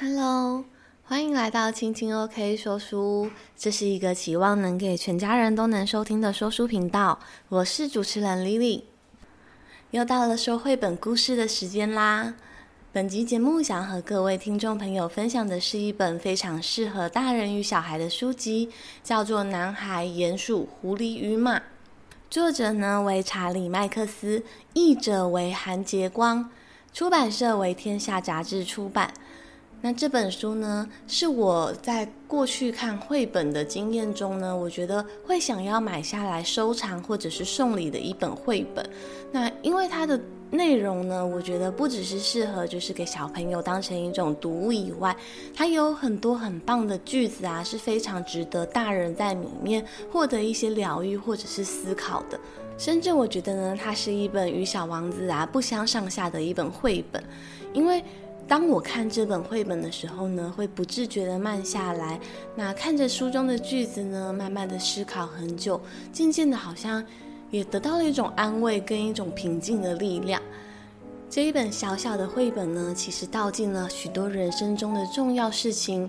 Hello，欢迎来到青青 OK 说书。这是一个期望能给全家人都能收听的说书频道。我是主持人 Lily。又到了说绘本故事的时间啦！本集节目想和各位听众朋友分享的是一本非常适合大人与小孩的书籍，叫做《男孩、鼹鼠、狐狸与马》。作者呢为查理·麦克斯，译者为韩杰光，出版社为天下杂志出版。那这本书呢，是我在过去看绘本的经验中呢，我觉得会想要买下来收藏或者是送礼的一本绘本。那因为它的内容呢，我觉得不只是适合就是给小朋友当成一种读物以外，它有很多很棒的句子啊，是非常值得大人在里面获得一些疗愈或者是思考的。甚至我觉得呢，它是一本与小王子啊不相上下的一本绘本，因为。当我看这本绘本的时候呢，会不自觉地慢下来，那看着书中的句子呢，慢慢地思考很久，渐渐的，好像也得到了一种安慰跟一种平静的力量。这一本小小的绘本呢，其实道尽了许多人生中的重要事情，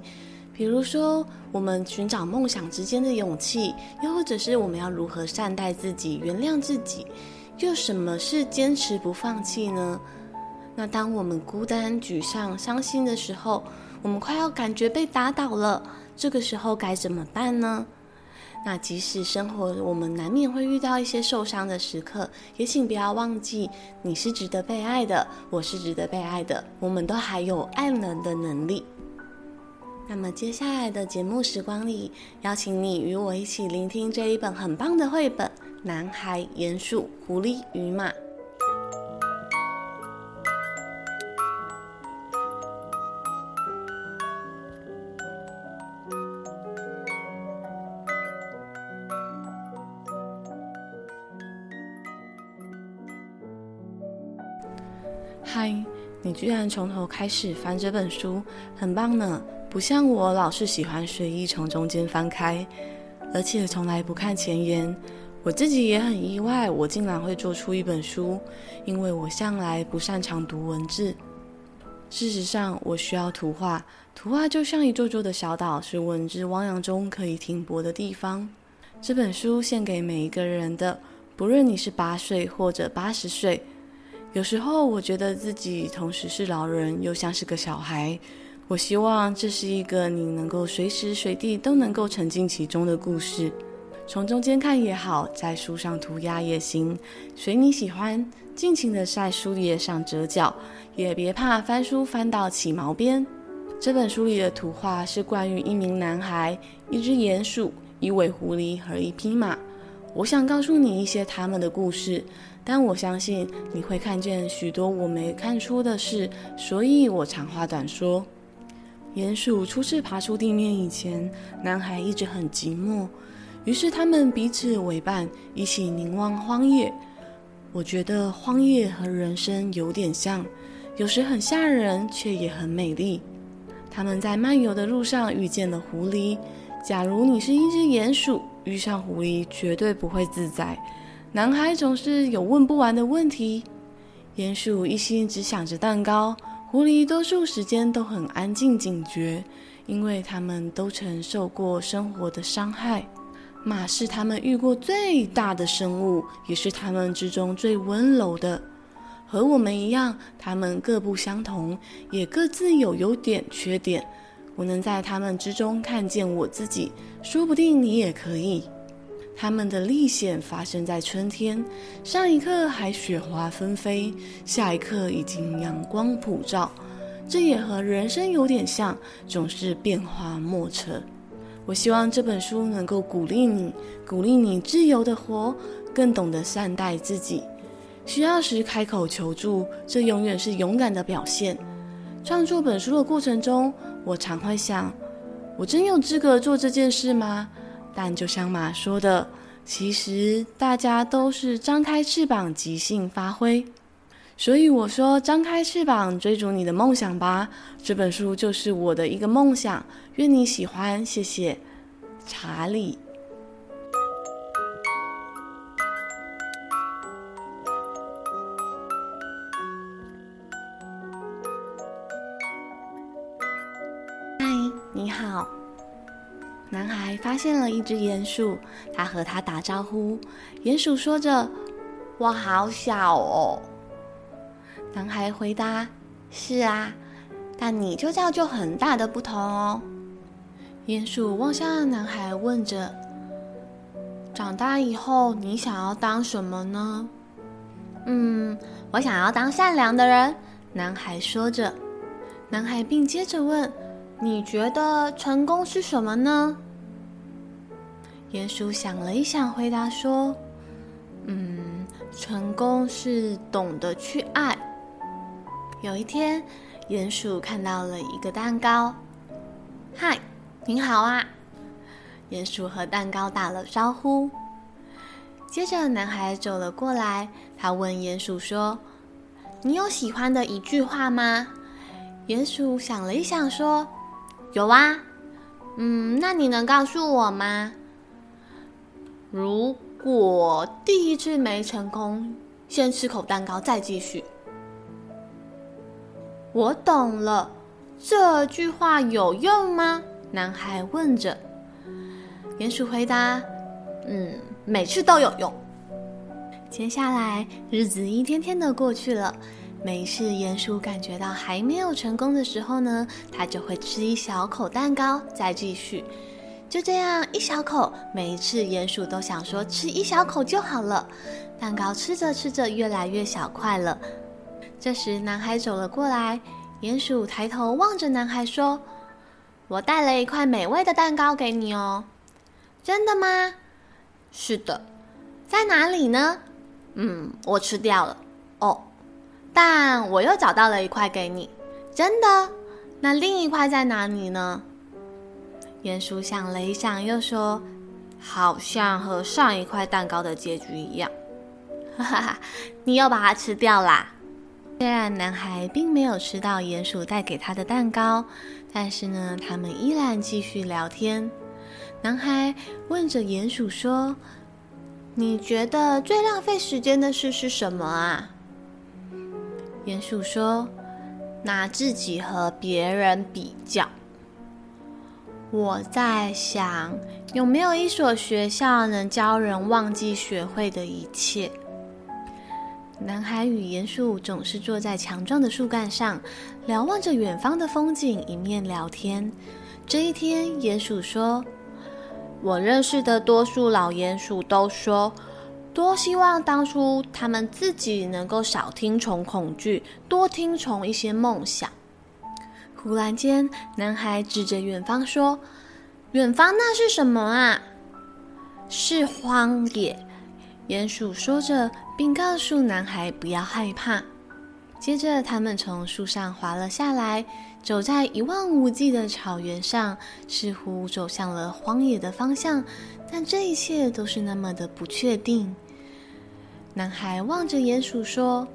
比如说我们寻找梦想之间的勇气，又或者是我们要如何善待自己、原谅自己，又什么是坚持不放弃呢？那当我们孤单、沮丧、伤心的时候，我们快要感觉被打倒了，这个时候该怎么办呢？那即使生活我们难免会遇到一些受伤的时刻，也请不要忘记，你是值得被爱的，我是值得被爱的，我们都还有爱人的能力。那么接下来的节目时光里，邀请你与我一起聆听这一本很棒的绘本《男孩、鼹鼠、狐狸与马》。居然从头开始翻这本书，很棒呢！不像我老是喜欢随意从中间翻开，而且从来不看前言。我自己也很意外，我竟然会做出一本书，因为我向来不擅长读文字。事实上，我需要图画，图画就像一座座的小岛，是文字汪洋中可以停泊的地方。这本书献给每一个人的，不论你是八岁或者八十岁。有时候我觉得自己同时是老人，又像是个小孩。我希望这是一个你能够随时随地都能够沉浸其中的故事。从中间看也好，在书上涂鸦也行，随你喜欢，尽情的在书页上折角，也别怕翻书翻到起毛边。这本书里的图画是关于一名男孩、一只鼹鼠、一尾狐狸和一匹马。我想告诉你一些他们的故事。但我相信你会看见许多我没看出的事，所以我长话短说。鼹鼠初次爬出地面以前，男孩一直很寂寞，于是他们彼此为伴，一起凝望荒野。我觉得荒野和人生有点像，有时很吓人，却也很美丽。他们在漫游的路上遇见了狐狸。假如你是一只鼹鼠，遇上狐狸绝对不会自在。男孩总是有问不完的问题，鼹鼠一心只想着蛋糕，狐狸多数时间都很安静警觉，因为他们都曾受过生活的伤害。马是他们遇过最大的生物，也是他们之中最温柔的。和我们一样，他们各不相同，也各自有优点缺点。我能在他们之中看见我自己，说不定你也可以。他们的历险发生在春天，上一刻还雪花纷飞，下一刻已经阳光普照。这也和人生有点像，总是变化莫测。我希望这本书能够鼓励你，鼓励你自由地活，更懂得善待自己。需要时开口求助，这永远是勇敢的表现。创作本书的过程中，我常会想：我真有资格做这件事吗？但就像马说的，其实大家都是张开翅膀即兴发挥，所以我说张开翅膀追逐你的梦想吧。这本书就是我的一个梦想，愿你喜欢，谢谢，查理。还发现了一只鼹鼠，他和他打招呼。鼹鼠说着：“我好小哦。”男孩回答：“是啊，但你就造就很大的不同哦。”鼹鼠望向男孩，问着：“长大以后，你想要当什么呢？”“嗯，我想要当善良的人。”男孩说着。男孩并接着问。你觉得成功是什么呢？鼹鼠想了一想，回答说：“嗯，成功是懂得去爱。”有一天，鼹鼠看到了一个蛋糕。“嗨，你好啊！”鼹鼠和蛋糕打了招呼。接着，男孩走了过来，他问鼹鼠说：“你有喜欢的一句话吗？”鼹鼠想了一想，说。有啊，嗯，那你能告诉我吗？如果第一次没成功，先吃口蛋糕再继续。我懂了，这句话有用吗？男孩问着。鼹鼠回答：“嗯，每次都有用。”接下来，日子一天天的过去了。每次鼹鼠感觉到还没有成功的时候呢，它就会吃一小口蛋糕，再继续。就这样一小口，每一次鼹鼠都想说吃一小口就好了。蛋糕吃着吃着越来越小块了。这时男孩走了过来，鼹鼠抬头望着男孩说：“我带了一块美味的蛋糕给你哦。”“真的吗？”“是的。”“在哪里呢？”“嗯，我吃掉了。”“哦。”但我又找到了一块给你，真的？那另一块在哪里呢？鼹鼠想了一想，又说：“好像和上一块蛋糕的结局一样。”哈哈哈，你又把它吃掉啦！虽然男孩并没有吃到鼹鼠带给他的蛋糕，但是呢，他们依然继续聊天。男孩问着鼹鼠说：“你觉得最浪费时间的事是什么啊？”鼹鼠说：“拿自己和别人比较。我在想，有没有一所学校能教人忘记学会的一切？”男孩与鼹鼠总是坐在强壮的树干上，瞭望着远方的风景，一面聊天。这一天，鼹鼠说：“我认识的多数老鼹鼠都说。”多希望当初他们自己能够少听从恐惧，多听从一些梦想。忽然间，男孩指着远方说：“远方那是什么啊？”“是荒野。”鼹鼠说着，并告诉男孩不要害怕。接着，他们从树上滑了下来，走在一望无际的草原上，似乎走向了荒野的方向。但这一切都是那么的不确定。男孩望着鼹鼠说：“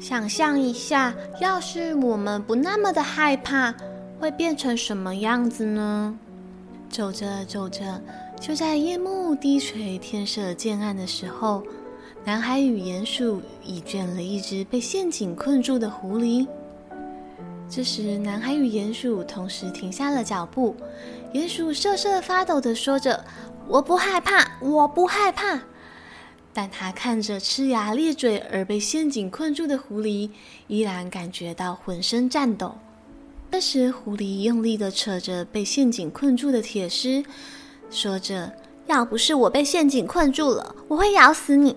想象一下，要是我们不那么的害怕，会变成什么样子呢？”走着走着，就在夜幕低垂、天色渐暗的时候，男孩与鼹鼠已卷了一只被陷阱困住的狐狸。这时，男孩与鼹鼠同时停下了脚步。鼹鼠瑟瑟发抖地说着：“我不害怕，我不害怕。”但他看着呲牙咧嘴而被陷阱困住的狐狸，依然感觉到浑身颤抖。这时，狐狸用力地扯着被陷阱困住的铁丝，说着：“要不是我被陷阱困住了，我会咬死你。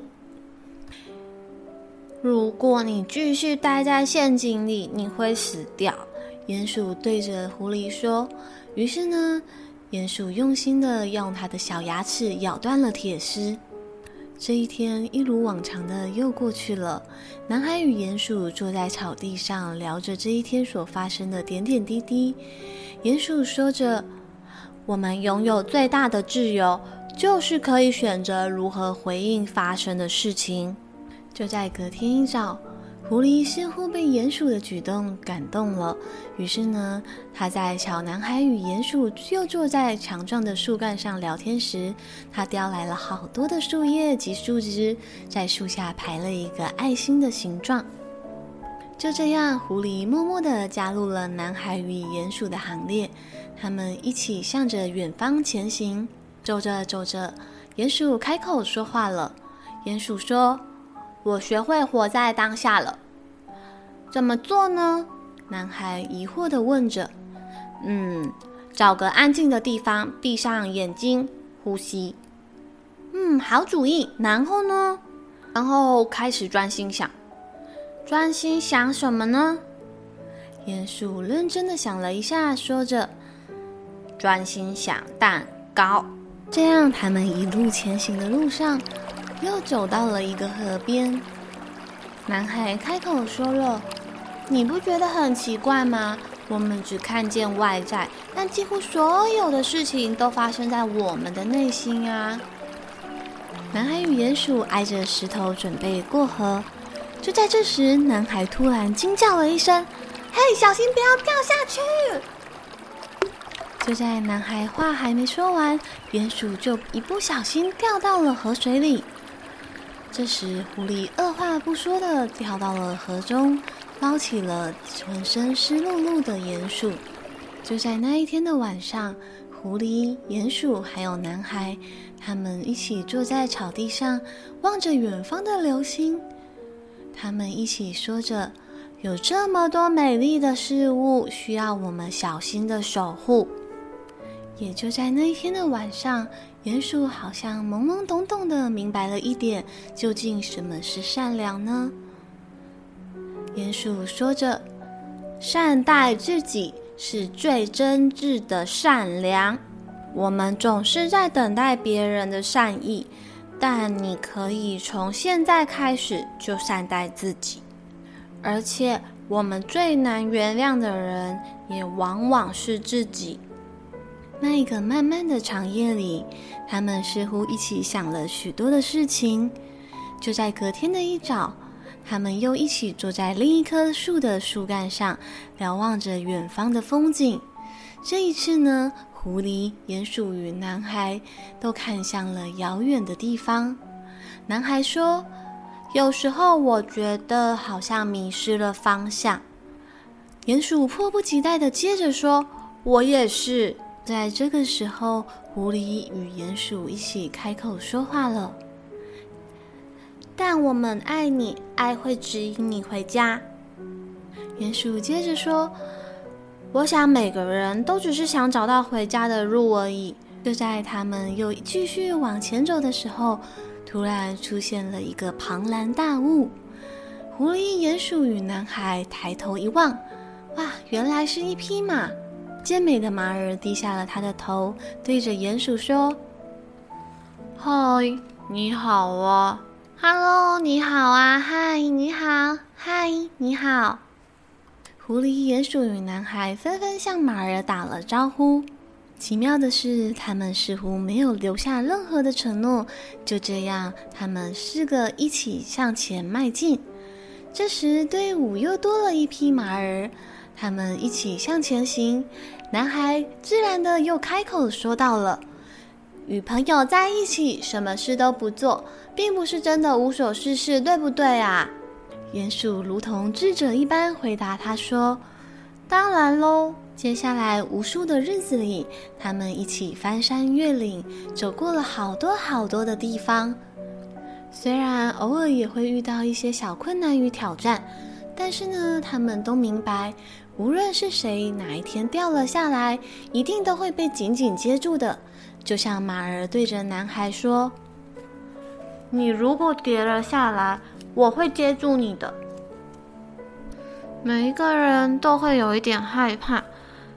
如果你继续待在陷阱里，你会死掉。”鼹鼠对着狐狸说。于是呢，鼹鼠用心地用它的小牙齿咬断了铁丝。这一天一如往常的又过去了。男孩与鼹鼠坐在草地上聊着这一天所发生的点点滴滴。鼹鼠说着：“我们拥有最大的自由，就是可以选择如何回应发生的事情。”就在隔天一早。狐狸似乎被鼹鼠的举动感动了，于是呢，他在小男孩与鼹鼠又坐在强壮的树干上聊天时，他叼来了好多的树叶及树枝，在树下排了一个爱心的形状。就这样，狐狸默默地加入了男孩与鼹鼠的行列。他们一起向着远方前行。走着走着，鼹鼠开口说话了。鼹鼠说：“我学会活在当下了。”怎么做呢？男孩疑惑地问着。“嗯，找个安静的地方，闭上眼睛，呼吸。”“嗯，好主意。”然后呢？然后开始专心想。专心想什么呢？鼹鼠认真的想了一下，说着：“专心想蛋糕。”这样，他们一路前行的路上，又走到了一个河边。男孩开口说了：“你不觉得很奇怪吗？我们只看见外在，但几乎所有的事情都发生在我们的内心啊！”男孩与鼹鼠挨着石头准备过河，就在这时，男孩突然惊叫了一声。嘿，小心不要掉下去！就在男孩话还没说完，鼹鼠就一不小心掉到了河水里。这时，狐狸二话不说的跳到了河中，捞起了浑身湿漉漉的鼹鼠。就在那一天的晚上，狐狸、鼹鼠还有男孩，他们一起坐在草地上，望着远方的流星。他们一起说着。有这么多美丽的事物需要我们小心的守护。也就在那一天的晚上，鼹鼠好像懵懵懂懂的明白了一点：究竟什么是善良呢？鼹鼠说着：“善待自己是最真挚的善良。我们总是在等待别人的善意，但你可以从现在开始就善待自己。”而且，我们最难原谅的人，也往往是自己。那一个漫漫的长夜里，他们似乎一起想了许多的事情。就在隔天的一早，他们又一起坐在另一棵树的树干上，瞭望着远方的风景。这一次呢，狐狸、鼹鼠与男孩都看向了遥远的地方。男孩说。有时候我觉得好像迷失了方向。鼹鼠迫不及待地接着说：“我也是。”在这个时候，狐狸与鼹鼠一起开口说话了：“但我们爱你，爱会指引你回家。”鼹鼠接着说：“我想每个人都只是想找到回家的路而已。”就在他们又继续往前走的时候，突然出现了一个庞然大物，狐狸、鼹鼠与男孩抬头一望，哇，原来是一匹马。健美的马儿低下了他的头，对着鼹鼠说：“嗨，你好啊，Hello，你好啊，嗨，你好，嗨，你好。”狐狸、鼹鼠与男孩纷纷向马儿打了招呼。奇妙的是，他们似乎没有留下任何的承诺。就这样，他们四个一起向前迈进。这时，队伍又多了一匹马儿，他们一起向前行。男孩自然的又开口说道了：“与朋友在一起，什么事都不做，并不是真的无所事事，对不对啊？”鼹鼠如同智者一般回答他说：“当然喽。”接下来无数的日子里，他们一起翻山越岭，走过了好多好多的地方。虽然偶尔也会遇到一些小困难与挑战，但是呢，他们都明白，无论是谁哪一天掉了下来，一定都会被紧紧接住的。就像马儿对着男孩说：“你如果跌了下来，我会接住你的。”每一个人都会有一点害怕。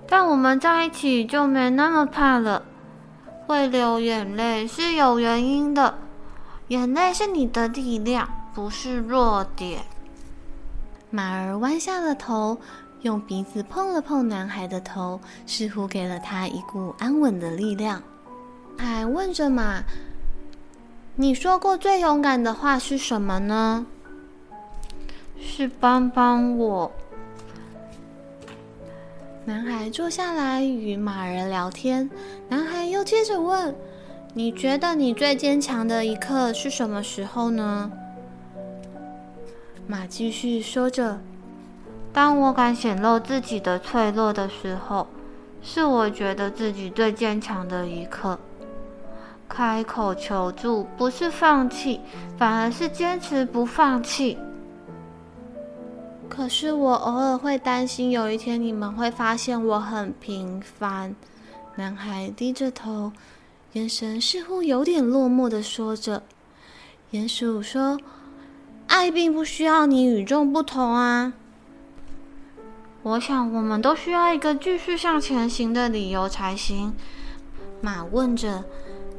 但我们在一起就没那么怕了。会流眼泪是有原因的，眼泪是你的力量，不是弱点。马儿弯下了头，用鼻子碰了碰男孩的头，似乎给了他一股安稳的力量。还问着马：“你说过最勇敢的话是什么呢？”是帮帮我。男孩坐下来与马儿聊天。男孩又接着问：“你觉得你最坚强的一刻是什么时候呢？”马继续说着：“当我敢显露自己的脆弱的时候，是我觉得自己最坚强的一刻。开口求助不是放弃，反而是坚持不放弃。可是我偶尔会担心，有一天你们会发现我很平凡。男孩低着头，眼神似乎有点落寞的说着。鼹鼠说：“爱并不需要你与众不同啊。”我想，我们都需要一个继续向前行的理由才行。马问着：“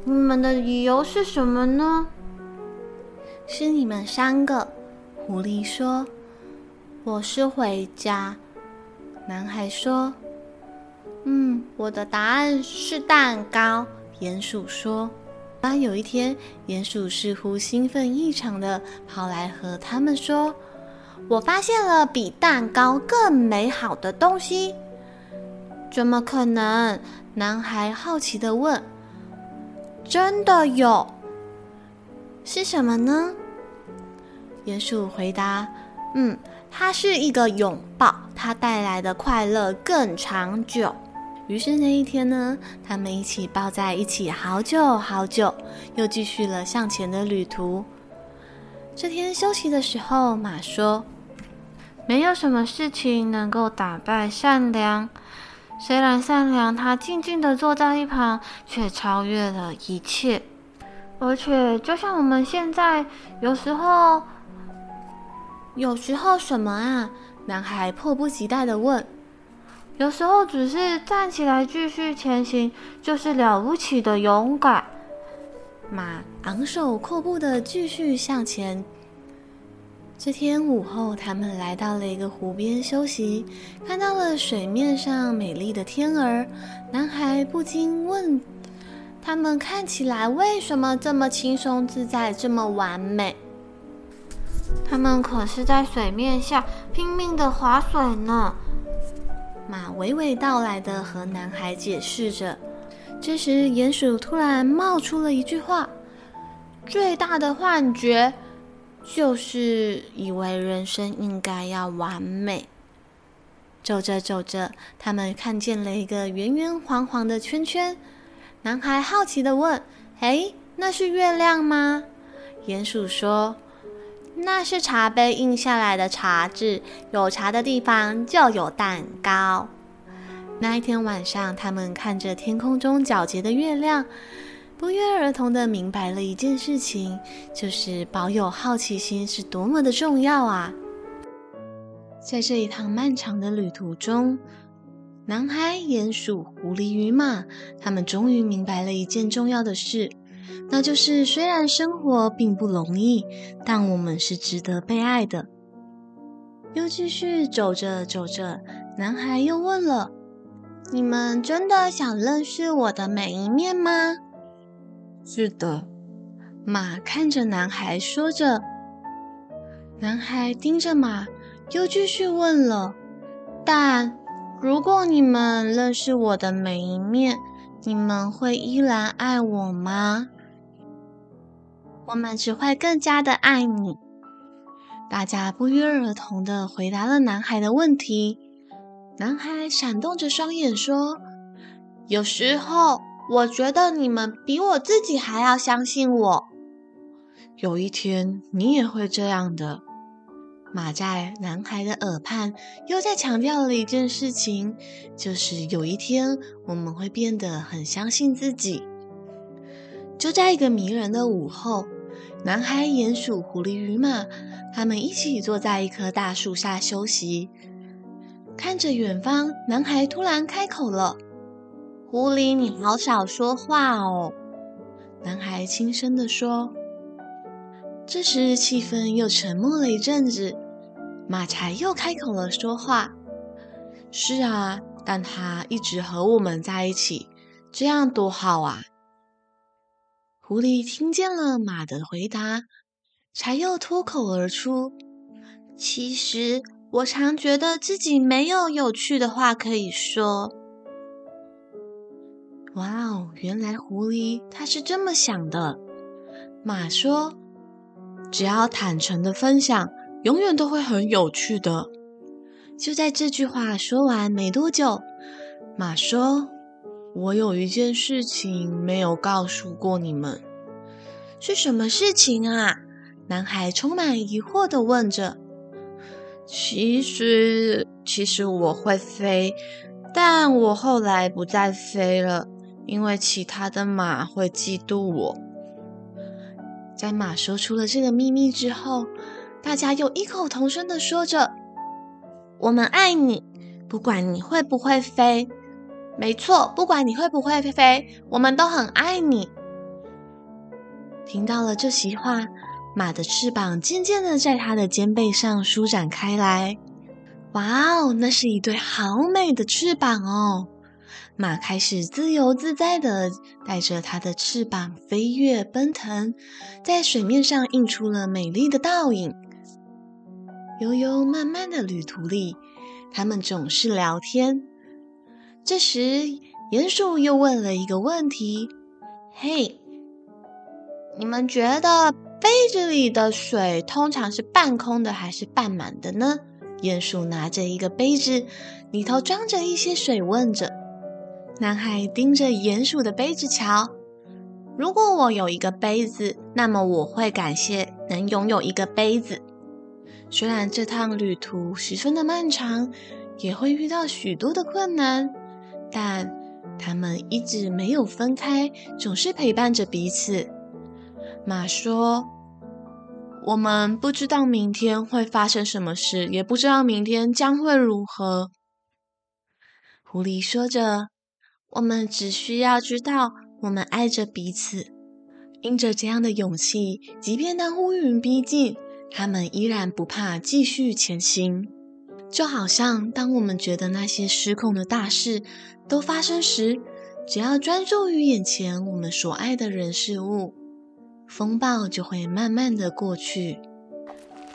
你们的理由是什么呢？”是你们三个。狐狸说：“我是回家。”男孩说：“嗯，我的答案是蛋糕。”鼹鼠说。当有一天，鼹鼠似乎兴奋异常的跑来和他们说。我发现了比蛋糕更美好的东西，怎么可能？男孩好奇的问。真的有？是什么呢？鼹鼠回答：“嗯，它是一个拥抱，它带来的快乐更长久。”于是那一天呢，他们一起抱在一起，好久好久，又继续了向前的旅途。这天休息的时候，马说。没有什么事情能够打败善良。虽然善良，他静静地坐在一旁，却超越了一切。而且，就像我们现在，有时候，有时候什么啊？男孩迫不及待地问。有时候，只是站起来继续前行，就是了不起的勇敢。马昂首阔步地继续向前。这天午后，他们来到了一个湖边休息，看到了水面上美丽的天鹅。男孩不禁问：“他们看起来为什么这么轻松自在，这么完美？”他们可是在水面下拼命的划水呢。马娓娓道来的和男孩解释着。这时，鼹鼠突然冒出了一句话：“最大的幻觉。”就是以为人生应该要完美。走着走着，他们看见了一个圆圆黄黄的圈圈。男孩好奇地问：“哎，那是月亮吗？”鼹鼠说：“那是茶杯印下来的茶字，有茶的地方就有蛋糕。”那一天晚上，他们看着天空中皎洁的月亮。不约而同的明白了一件事情，就是保有好奇心是多么的重要啊！在这一趟漫长的旅途中，男孩、鼹鼠、狐狸与马，他们终于明白了一件重要的事，那就是虽然生活并不容易，但我们是值得被爱的。又继续走着走着，男孩又问了：“你们真的想认识我的每一面吗？”是的，马看着男孩说着。男孩盯着马，又继续问了：“但如果你们认识我的每一面，你们会依然爱我吗？”“我们只会更加的爱你。”大家不约而同的回答了男孩的问题。男孩闪动着双眼说：“有时候。”我觉得你们比我自己还要相信我。有一天，你也会这样的。马在男孩的耳畔又再强调了一件事情，就是有一天我们会变得很相信自己。就在一个迷人的午后，男孩、鼹鼠、狐狸与马，他们一起坐在一棵大树下休息，看着远方。男孩突然开口了。狐狸，你好少说话哦。”男孩轻声地说。这时，气氛又沉默了一阵子。马才又开口了，说话：“是啊，但他一直和我们在一起，这样多好啊！”狐狸听见了马的回答，才又脱口而出：“其实，我常觉得自己没有有趣的话可以说。”哇哦！原来狐狸它是这么想的。马说：“只要坦诚的分享，永远都会很有趣的。”就在这句话说完没多久，马说：“我有一件事情没有告诉过你们，是什么事情啊？”男孩充满疑惑的问着。其实，其实我会飞，但我后来不再飞了，因为其他的马会嫉妒我。在马说出了这个秘密之后，大家又异口同声的说着：“我们爱你，不管你会不会飞。”没错，不管你会不会飞，我们都很爱你。听到了这席话。马的翅膀渐渐的在它的肩背上舒展开来，哇哦，那是一对好美的翅膀哦！马开始自由自在的带着它的翅膀飞跃奔腾，在水面上映出了美丽的倒影。悠悠慢慢的旅途里，他们总是聊天。这时，鼹鼠又问了一个问题：“嘿，你们觉得？”杯子里的水通常是半空的还是半满的呢？鼹鼠拿着一个杯子，里头装着一些水，问着。男孩盯着鼹鼠的杯子瞧。如果我有一个杯子，那么我会感谢能拥有一个杯子。虽然这趟旅途十分的漫长，也会遇到许多的困难，但他们一直没有分开，总是陪伴着彼此。马说：“我们不知道明天会发生什么事，也不知道明天将会如何。”狐狸说着：“我们只需要知道，我们爱着彼此。因着这样的勇气，即便当乌云逼近，他们依然不怕，继续前行。就好像当我们觉得那些失控的大事都发生时，只要专注于眼前我们所爱的人事物。”风暴就会慢慢的过去。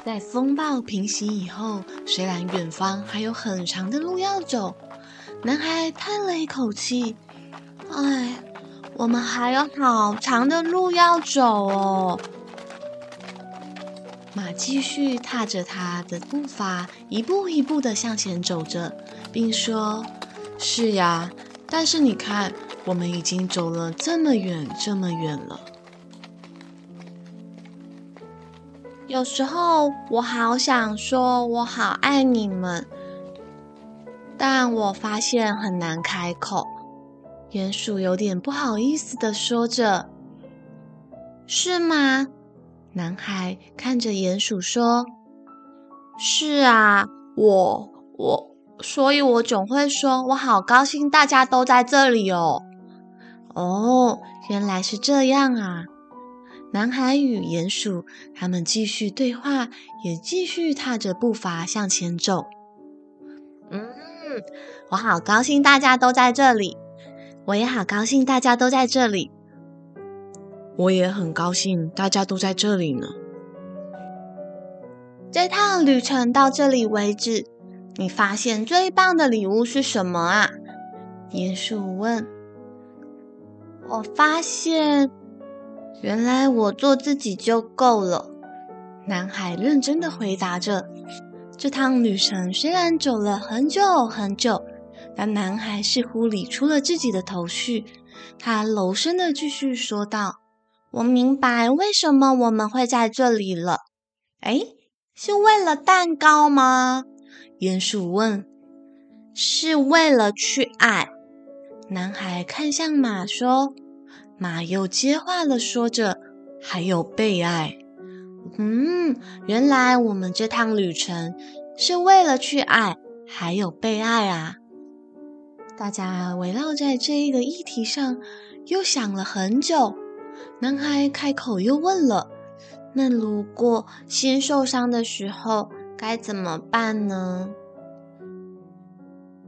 在风暴平息以后，虽然远方还有很长的路要走，男孩叹了一口气：“哎，我们还有好长的路要走哦。”马继续踏着他的步伐，一步一步的向前走着，并说：“是呀，但是你看，我们已经走了这么远，这么远了。”有时候我好想说，我好爱你们，但我发现很难开口。鼹鼠有点不好意思地说着：“是吗？”男孩看着鼹鼠说：“是啊，我我，所以我总会说，我好高兴大家都在这里哦。”哦，原来是这样啊。男孩与鼹鼠，他们继续对话，也继续踏着步伐向前走。嗯，我好高兴大家都在这里，我也好高兴大家都在这里，我也很高兴大家都在这里呢。这趟旅程到这里为止，你发现最棒的礼物是什么啊？鼹鼠问。我发现。原来我做自己就够了，男孩认真的回答着。这趟旅程虽然走了很久很久，但男孩似乎理出了自己的头绪。他柔声的继续说道：“我明白为什么我们会在这里了。哎，是为了蛋糕吗？”鼹鼠问。“是为了去爱。”男孩看向马说。马又接话了，说着：“还有被爱。”嗯，原来我们这趟旅程是为了去爱，还有被爱啊！大家围绕在这一个议题上，又想了很久。男孩开口又问了：“那如果心受伤的时候该怎么办呢？”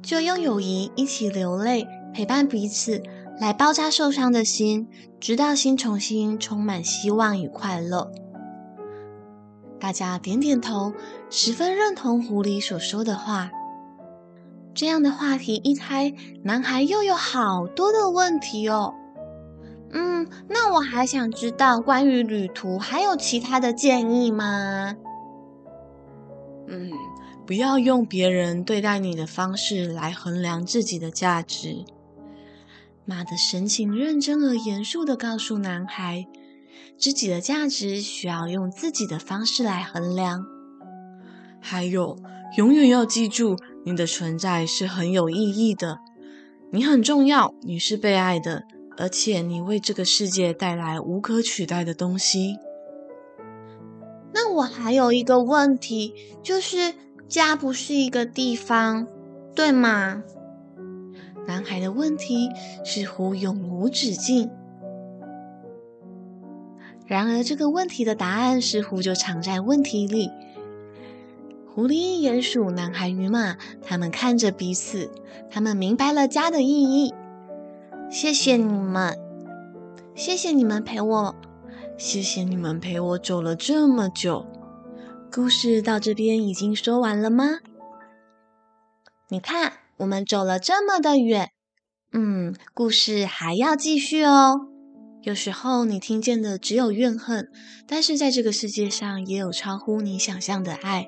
就用友谊一起流泪，陪伴彼此。来包扎受伤的心，直到心重新充满希望与快乐。大家点点头，十分认同狐狸所说的话。这样的话题一开，男孩又有好多的问题哦。嗯，那我还想知道关于旅途还有其他的建议吗？嗯，不要用别人对待你的方式来衡量自己的价值。马的神情认真而严肃的告诉男孩：“自己的价值需要用自己的方式来衡量。还有，永远要记住，你的存在是很有意义的。你很重要，你是被爱的，而且你为这个世界带来无可取代的东西。”那我还有一个问题，就是家不是一个地方，对吗？男孩的问题似乎永无止境，然而这个问题的答案似乎就藏在问题里。狐狸、鼹鼠、男孩与马，他们看着彼此，他们明白了家的意义。谢谢你们，谢谢你们陪我，谢谢你们陪我走了这么久。故事到这边已经说完了吗？你看。我们走了这么的远，嗯，故事还要继续哦。有时候你听见的只有怨恨，但是在这个世界上也有超乎你想象的爱。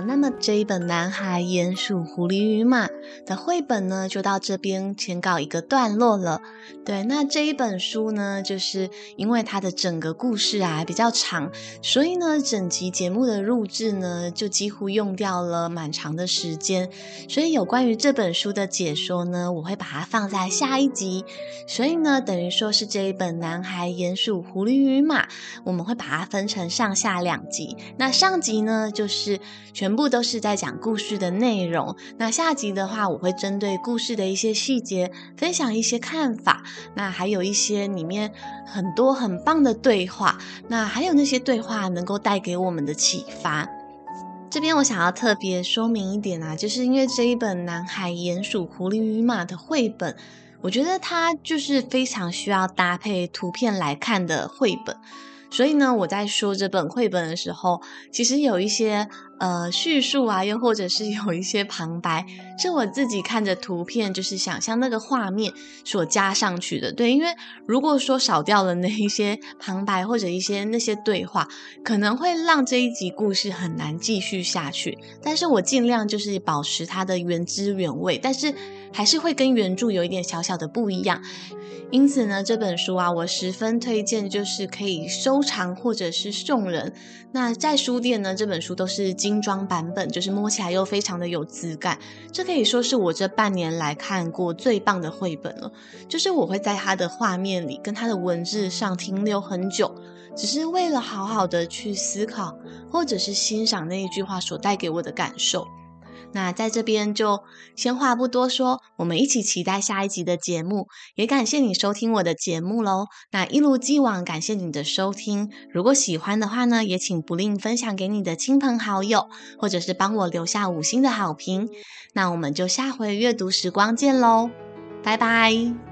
那么这一本《男孩、鼹鼠、狐狸与马》的绘本呢，就到这边先告一个段落了。对，那这一本书呢，就是因为它的整个故事啊比较长，所以呢，整集节目的录制呢，就几乎用掉了蛮长的时间。所以有关于这本书的解说呢，我会把它放在下一集。所以呢，等于说是这一本《男孩、鼹鼠、狐狸与马》，我们会把它分成上下两集。那上集呢，就是。全全部都是在讲故事的内容。那下集的话，我会针对故事的一些细节分享一些看法。那还有一些里面很多很棒的对话。那还有那些对话能够带给我们的启发。这边我想要特别说明一点啊，就是因为这一本《男孩、鼹鼠、狐狸与马》的绘本，我觉得它就是非常需要搭配图片来看的绘本。所以呢，我在说这本绘本的时候，其实有一些呃叙述啊，又或者是有一些旁白，是我自己看着图片，就是想象那个画面所加上去的。对，因为如果说少掉了那一些旁白或者一些那些对话，可能会让这一集故事很难继续下去。但是我尽量就是保持它的原汁原味，但是还是会跟原著有一点小小的不一样。因此呢，这本书啊，我十分推荐，就是可以收藏或者是送人。那在书店呢，这本书都是精装版本，就是摸起来又非常的有质感。这可以说是我这半年来看过最棒的绘本了。就是我会在他的画面里跟他的文字上停留很久，只是为了好好的去思考，或者是欣赏那一句话所带给我的感受。那在这边就先话不多说，我们一起期待下一集的节目。也感谢你收听我的节目喽。那一如既往，感谢你的收听。如果喜欢的话呢，也请不吝分享给你的亲朋好友，或者是帮我留下五星的好评。那我们就下回阅读时光见喽，拜拜。